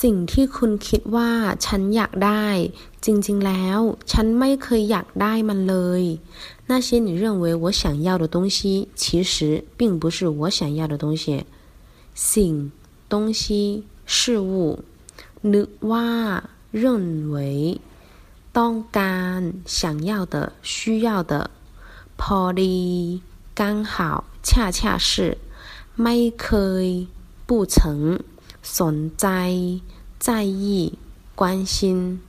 สิ่งที่คุณคิดว่าฉันอยากได้ จริงๆแล้ว ฉันไม่เคยอยากได้มันเลย那些你认为我想要的东西其实并不是我想要的东西สิ่ง东西事物นึกว่า认为ต้องการ想要的需要的พอดี刚好恰恰是ไม่เคย不曾 สนใจ在意关心